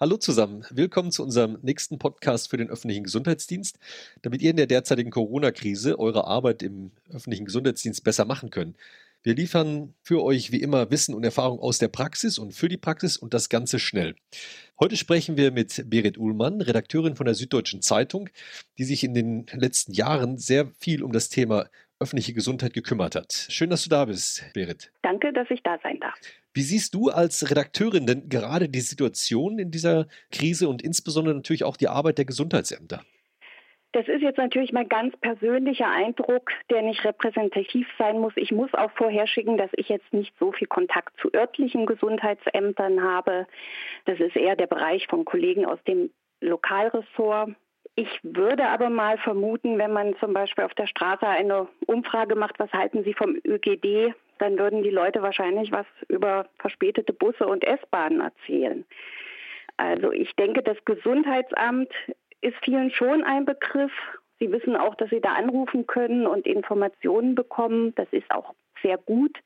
Hallo zusammen, willkommen zu unserem nächsten Podcast für den öffentlichen Gesundheitsdienst, damit ihr in der derzeitigen Corona-Krise eure Arbeit im öffentlichen Gesundheitsdienst besser machen könnt. Wir liefern für euch wie immer Wissen und Erfahrung aus der Praxis und für die Praxis und das Ganze schnell. Heute sprechen wir mit Berit Uhlmann, Redakteurin von der Süddeutschen Zeitung, die sich in den letzten Jahren sehr viel um das Thema öffentliche Gesundheit gekümmert hat. Schön, dass du da bist, Berit. Danke, dass ich da sein darf. Wie siehst du als Redakteurin denn gerade die Situation in dieser Krise und insbesondere natürlich auch die Arbeit der Gesundheitsämter? Das ist jetzt natürlich mein ganz persönlicher Eindruck, der nicht repräsentativ sein muss. Ich muss auch vorherschicken, dass ich jetzt nicht so viel Kontakt zu örtlichen Gesundheitsämtern habe. Das ist eher der Bereich von Kollegen aus dem Lokalressort. Ich würde aber mal vermuten, wenn man zum Beispiel auf der Straße eine Umfrage macht, was halten Sie vom ÖGD, dann würden die Leute wahrscheinlich was über verspätete Busse und S-Bahnen erzählen. Also ich denke, das Gesundheitsamt ist vielen schon ein Begriff. Sie wissen auch, dass sie da anrufen können und Informationen bekommen. Das ist auch sehr gut.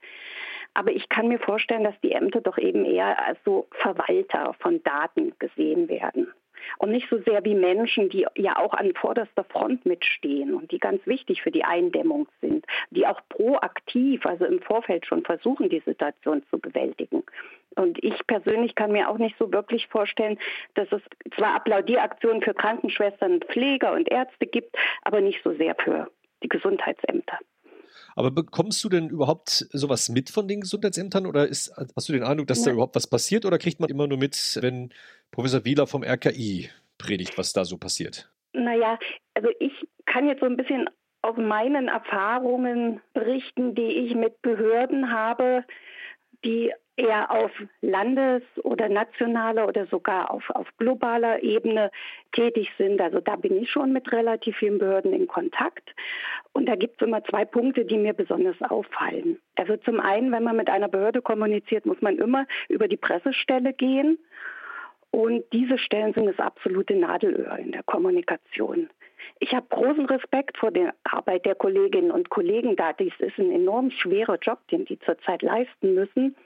Aber ich kann mir vorstellen, dass die Ämter doch eben eher als so Verwalter von Daten gesehen werden und nicht so sehr wie Menschen, die ja auch an vorderster Front mitstehen und die ganz wichtig für die Eindämmung sind, die auch proaktiv, also im Vorfeld schon versuchen, die Situation zu bewältigen. Und ich persönlich kann mir auch nicht so wirklich vorstellen, dass es zwar Applaudieraktionen für Krankenschwestern, Pfleger und Ärzte gibt, aber nicht so sehr für die Gesundheitsämter. Aber bekommst du denn überhaupt sowas mit von den Gesundheitsämtern oder ist, hast du den Eindruck, dass Nein. da überhaupt was passiert oder kriegt man immer nur mit, wenn Professor Wieler vom RKI predigt, was da so passiert? Naja, also ich kann jetzt so ein bisschen aus meinen Erfahrungen berichten, die ich mit Behörden habe, die eher auf Landes- oder nationaler oder sogar auf, auf globaler Ebene tätig sind. Also da bin ich schon mit relativ vielen Behörden in Kontakt. Und da gibt es immer zwei Punkte, die mir besonders auffallen. Also zum einen, wenn man mit einer Behörde kommuniziert, muss man immer über die Pressestelle gehen. Und diese Stellen sind das absolute Nadelöhr in der Kommunikation. Ich habe großen Respekt vor der Arbeit der Kolleginnen und Kollegen da. Dies ist ein enorm schwerer Job, den die zurzeit leisten müssen.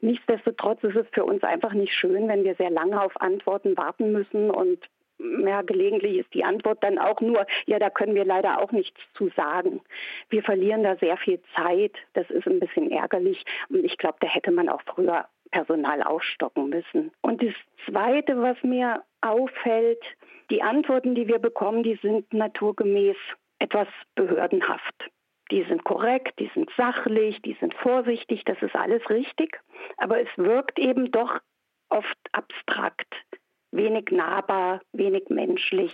Nichtsdestotrotz ist es für uns einfach nicht schön, wenn wir sehr lange auf Antworten warten müssen und ja, gelegentlich ist die Antwort dann auch nur, ja, da können wir leider auch nichts zu sagen. Wir verlieren da sehr viel Zeit. Das ist ein bisschen ärgerlich. Und ich glaube, da hätte man auch früher Personal aufstocken müssen. Und das Zweite, was mir auffällt, die Antworten, die wir bekommen, die sind naturgemäß etwas behördenhaft. Die sind korrekt, die sind sachlich, die sind vorsichtig, das ist alles richtig. Aber es wirkt eben doch oft abstrakt, wenig nahbar, wenig menschlich.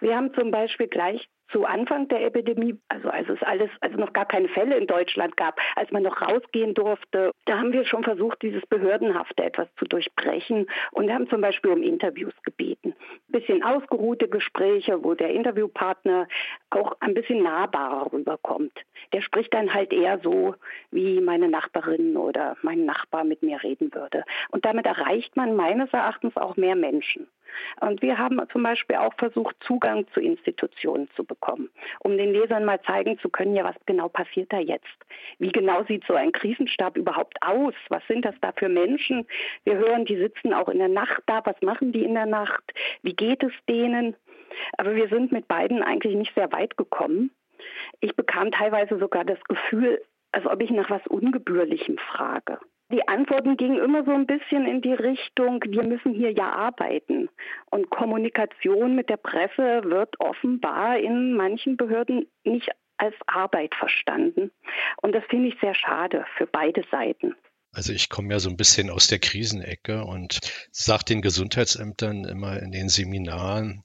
Wir haben zum Beispiel gleich zu Anfang der Epidemie, also als es alles, also noch gar keine Fälle in Deutschland gab, als man noch rausgehen durfte, da haben wir schon versucht, dieses Behördenhafte etwas zu durchbrechen und haben zum Beispiel um Interviews gebeten. Ein bisschen ausgeruhte Gespräche, wo der Interviewpartner auch ein bisschen nahbarer rüberkommt. Der spricht dann halt eher so, wie meine Nachbarin oder mein Nachbar mit mir reden würde. Und damit erreicht man meines Erachtens auch mehr Menschen. Und wir haben zum Beispiel auch versucht, Zugang zu Institutionen zu bekommen, um den Lesern mal zeigen zu können, ja, was genau passiert da jetzt? Wie genau sieht so ein Krisenstab überhaupt aus? Was sind das da für Menschen? Wir hören, die sitzen auch in der Nacht da. Was machen die in der Nacht? Wie geht es denen? Aber wir sind mit beiden eigentlich nicht sehr weit gekommen. Ich bekam teilweise sogar das Gefühl, als ob ich nach was Ungebührlichem frage. Die Antworten gingen immer so ein bisschen in die Richtung, wir müssen hier ja arbeiten. Und Kommunikation mit der Presse wird offenbar in manchen Behörden nicht als Arbeit verstanden. Und das finde ich sehr schade für beide Seiten. Also ich komme ja so ein bisschen aus der Krisenecke und sage den Gesundheitsämtern immer in den Seminaren,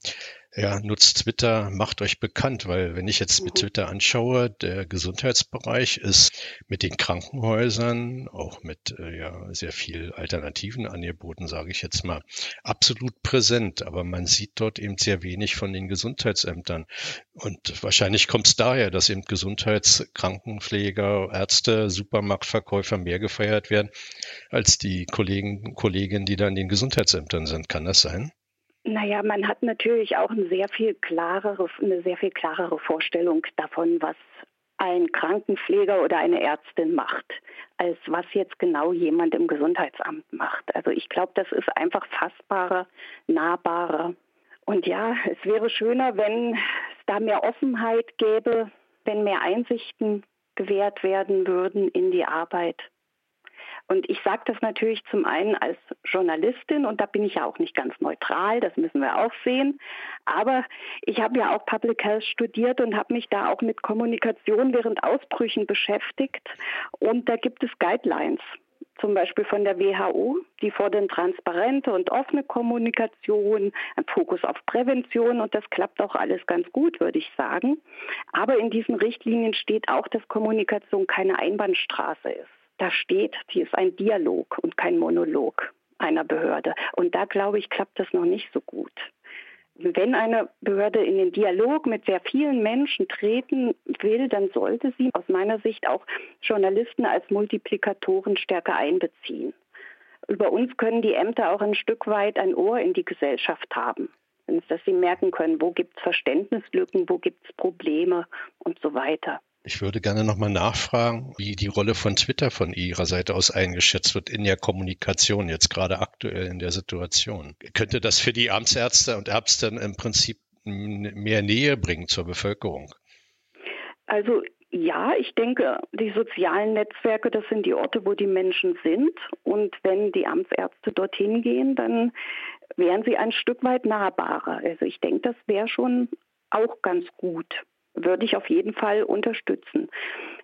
ja, nutzt Twitter, macht euch bekannt, weil wenn ich jetzt mit mhm. Twitter anschaue, der Gesundheitsbereich ist mit den Krankenhäusern, auch mit äh, ja, sehr viel alternativen Angeboten, sage ich jetzt mal, absolut präsent. Aber man sieht dort eben sehr wenig von den Gesundheitsämtern. Und wahrscheinlich kommt es daher, dass eben Gesundheitskrankenpfleger, Ärzte, Supermarktverkäufer mehr gefeiert werden als die Kollegen, Kolleginnen, die da in den Gesundheitsämtern sind. Kann das sein? Naja, man hat natürlich auch eine sehr viel klarere, eine sehr viel klarere Vorstellung davon, was ein Krankenpfleger oder eine Ärztin macht, als was jetzt genau jemand im Gesundheitsamt macht. Also ich glaube, das ist einfach fassbarer, nahbarer. Und ja, es wäre schöner, wenn es da mehr Offenheit gäbe, wenn mehr Einsichten gewährt werden würden in die Arbeit. Und ich sage das natürlich zum einen als Journalistin und da bin ich ja auch nicht ganz neutral, das müssen wir auch sehen. Aber ich habe ja auch Public Health studiert und habe mich da auch mit Kommunikation während Ausbrüchen beschäftigt. Und da gibt es Guidelines zum Beispiel von der WHO, die fordern transparente und offene Kommunikation, ein Fokus auf Prävention und das klappt auch alles ganz gut, würde ich sagen. Aber in diesen Richtlinien steht auch, dass Kommunikation keine Einbahnstraße ist. Da steht, die ist ein Dialog und kein Monolog einer Behörde. Und da glaube ich, klappt das noch nicht so gut. Wenn eine Behörde in den Dialog mit sehr vielen Menschen treten will, dann sollte sie aus meiner Sicht auch Journalisten als Multiplikatoren stärker einbeziehen. Über uns können die Ämter auch ein Stück weit ein Ohr in die Gesellschaft haben, dass sie merken können, wo gibt es Verständnislücken, wo gibt es Probleme und so weiter. Ich würde gerne nochmal nachfragen, wie die Rolle von Twitter von Ihrer Seite aus eingeschätzt wird in der Kommunikation, jetzt gerade aktuell in der Situation. Könnte das für die Amtsärzte und Ärzte im Prinzip mehr Nähe bringen zur Bevölkerung? Also ja, ich denke, die sozialen Netzwerke, das sind die Orte, wo die Menschen sind. Und wenn die Amtsärzte dorthin gehen, dann wären sie ein Stück weit nahbarer. Also ich denke, das wäre schon auch ganz gut würde ich auf jeden Fall unterstützen.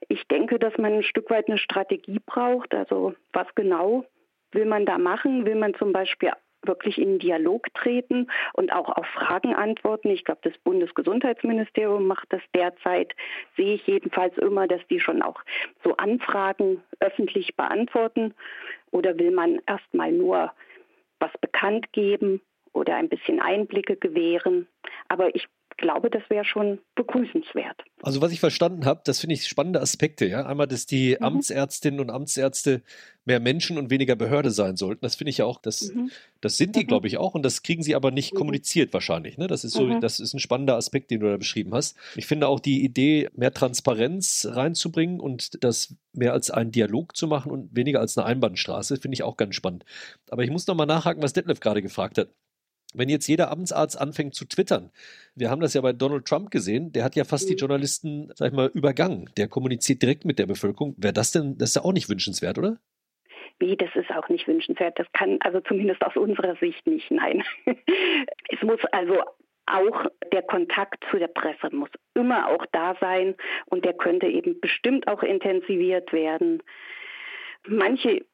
Ich denke, dass man ein Stück weit eine Strategie braucht. Also was genau will man da machen? Will man zum Beispiel wirklich in Dialog treten und auch auf Fragen antworten. Ich glaube, das Bundesgesundheitsministerium macht das derzeit, sehe ich jedenfalls immer, dass die schon auch so Anfragen öffentlich beantworten. Oder will man erstmal nur was bekannt geben oder ein bisschen Einblicke gewähren? Aber ich glaube, das wäre schon begrüßenswert. Also was ich verstanden habe, das finde ich spannende Aspekte. Ja? Einmal, dass die mhm. Amtsärztinnen und Amtsärzte mehr Menschen und weniger Behörde sein sollten. Das finde ich ja auch, das, mhm. das sind die, mhm. glaube ich, auch. Und das kriegen sie aber nicht mhm. kommuniziert wahrscheinlich. Ne? Das ist so, mhm. das ist ein spannender Aspekt, den du da beschrieben hast. Ich finde auch die Idee, mehr Transparenz reinzubringen und das mehr als einen Dialog zu machen und weniger als eine Einbahnstraße, finde ich auch ganz spannend. Aber ich muss nochmal nachhaken, was Detlef gerade gefragt hat wenn jetzt jeder Amtsarzt anfängt zu twittern, wir haben das ja bei Donald Trump gesehen, der hat ja fast die mhm. Journalisten, sag ich mal, übergangen. Der kommuniziert direkt mit der Bevölkerung. Wäre das denn, das ist ja auch nicht wünschenswert, oder? Nee, das ist auch nicht wünschenswert. Das kann also zumindest aus unserer Sicht nicht, nein. es muss also auch der Kontakt zu der Presse muss immer auch da sein und der könnte eben bestimmt auch intensiviert werden. Manche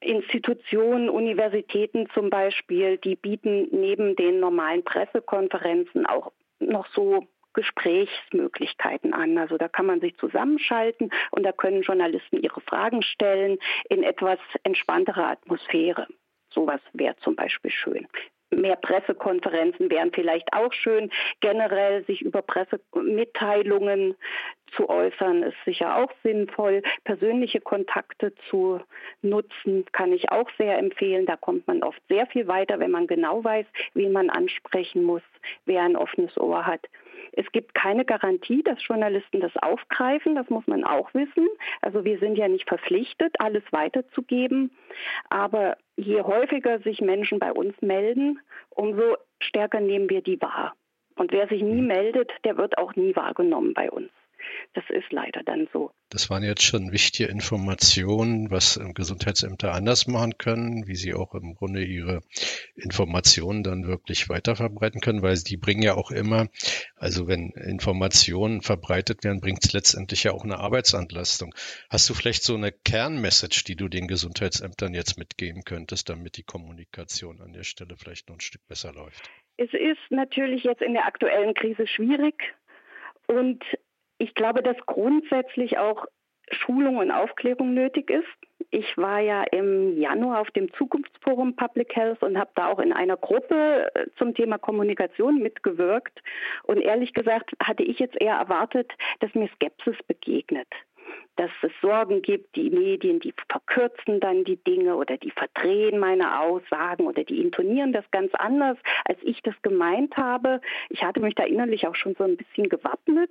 Institutionen, Universitäten zum Beispiel, die bieten neben den normalen Pressekonferenzen auch noch so Gesprächsmöglichkeiten an. Also da kann man sich zusammenschalten und da können Journalisten ihre Fragen stellen in etwas entspannterer Atmosphäre. Sowas wäre zum Beispiel schön mehr Pressekonferenzen wären vielleicht auch schön. Generell sich über Pressemitteilungen zu äußern, ist sicher auch sinnvoll. Persönliche Kontakte zu nutzen, kann ich auch sehr empfehlen. Da kommt man oft sehr viel weiter, wenn man genau weiß, wen man ansprechen muss, wer ein offenes Ohr hat. Es gibt keine Garantie, dass Journalisten das aufgreifen, das muss man auch wissen. Also wir sind ja nicht verpflichtet, alles weiterzugeben. Aber je häufiger sich Menschen bei uns melden, umso stärker nehmen wir die wahr. Und wer sich nie meldet, der wird auch nie wahrgenommen bei uns. Das ist leider dann so. Das waren jetzt schon wichtige Informationen, was Gesundheitsämter anders machen können, wie sie auch im Grunde ihre Informationen dann wirklich weiterverbreiten können, weil die bringen ja auch immer, also wenn Informationen verbreitet werden, bringt es letztendlich ja auch eine Arbeitsantlastung. Hast du vielleicht so eine Kernmessage, die du den Gesundheitsämtern jetzt mitgeben könntest, damit die Kommunikation an der Stelle vielleicht noch ein Stück besser läuft? Es ist natürlich jetzt in der aktuellen Krise schwierig. Und ich glaube, dass grundsätzlich auch Schulung und Aufklärung nötig ist. Ich war ja im Januar auf dem Zukunftsforum Public Health und habe da auch in einer Gruppe äh, zum Thema Kommunikation mitgewirkt. Und ehrlich gesagt hatte ich jetzt eher erwartet, dass mir Skepsis begegnet dass es Sorgen gibt, die Medien, die verkürzen dann die Dinge oder die verdrehen meine Aussagen oder die intonieren das ganz anders, als ich das gemeint habe. Ich hatte mich da innerlich auch schon so ein bisschen gewappnet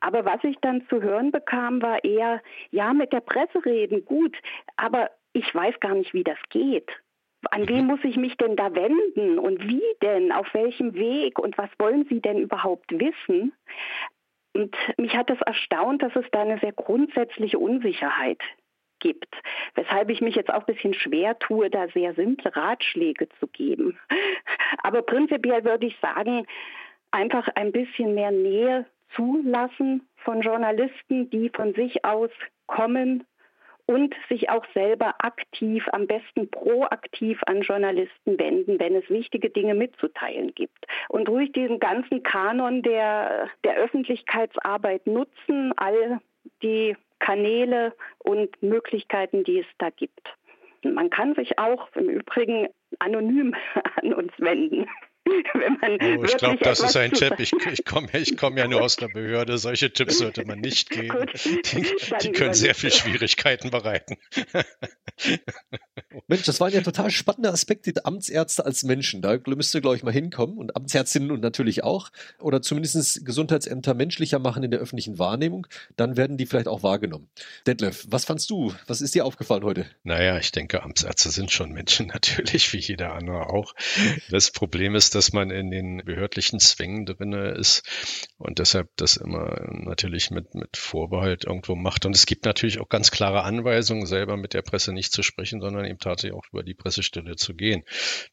Aber was ich dann zu hören bekam, war eher, ja, mit der Presse reden, gut, aber ich weiß gar nicht, wie das geht. An wen mhm. muss ich mich denn da wenden und wie denn, auf welchem Weg und was wollen Sie denn überhaupt wissen? Und mich hat es das erstaunt, dass es da eine sehr grundsätzliche Unsicherheit gibt, weshalb ich mich jetzt auch ein bisschen schwer tue, da sehr simple Ratschläge zu geben. Aber prinzipiell würde ich sagen, einfach ein bisschen mehr Nähe zulassen von Journalisten, die von sich aus kommen und sich auch selber aktiv, am besten proaktiv an Journalisten wenden, wenn es wichtige Dinge mitzuteilen gibt. Und ruhig diesen ganzen Kanon der, der Öffentlichkeitsarbeit nutzen, all die Kanäle und Möglichkeiten, die es da gibt. Man kann sich auch im Übrigen anonym an uns wenden. oh, ich glaube, das ist ein Tipp. Ich, ich komme ich komm ja nur aus der Behörde. Solche Tipps sollte man nicht geben. Gut, die, die können sehr viel Schwierigkeiten bereiten. Mensch, das waren ja total spannende Aspekte der Amtsärzte als Menschen. Da müsst ihr, glaube ich, mal hinkommen und Amtsärztinnen und natürlich auch. Oder zumindest Gesundheitsämter menschlicher machen in der öffentlichen Wahrnehmung. Dann werden die vielleicht auch wahrgenommen. Detlef, was fandst du? Was ist dir aufgefallen heute? Naja, ich denke, Amtsärzte sind schon Menschen natürlich, wie jeder andere auch. Das Problem ist, dass man in den behördlichen Zwängen drinne ist und deshalb das immer natürlich mit, mit Vorbehalt irgendwo macht. Und es gibt natürlich auch ganz klare Anweisungen, selber mit der Presse nicht zu sprechen, sondern eben tatsächlich auch über die Pressestelle zu gehen.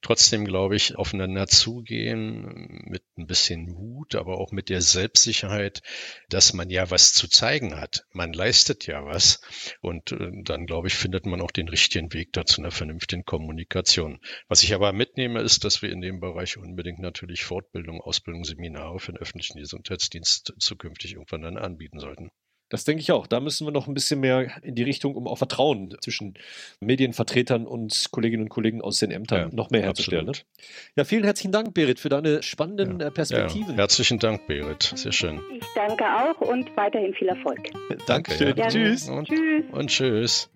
Trotzdem glaube ich, aufeinander zugehen mit ein bisschen Mut, aber auch mit der Selbstsicherheit, dass man ja was zu zeigen hat. Man leistet ja was und äh, dann glaube ich, findet man auch den richtigen Weg dazu einer vernünftigen Kommunikation. Was ich aber mitnehme, ist, dass wir in dem Bereich unbedingt natürlich Fortbildung, Ausbildung, Seminare für den öffentlichen Gesundheitsdienst zukünftig irgendwann dann anbieten sollten. Das denke ich auch. Da müssen wir noch ein bisschen mehr in die Richtung, um auch Vertrauen zwischen Medienvertretern und Kolleginnen und Kollegen aus den Ämtern ja, noch mehr herzustellen. Ne? Ja, vielen herzlichen Dank, Berit, für deine spannenden ja, Perspektiven. Ja, herzlichen Dank, Berit. Sehr schön. Ich danke auch und weiterhin viel Erfolg. Dankeschön. Ja. Tschüss. Und, tschüss. Und tschüss.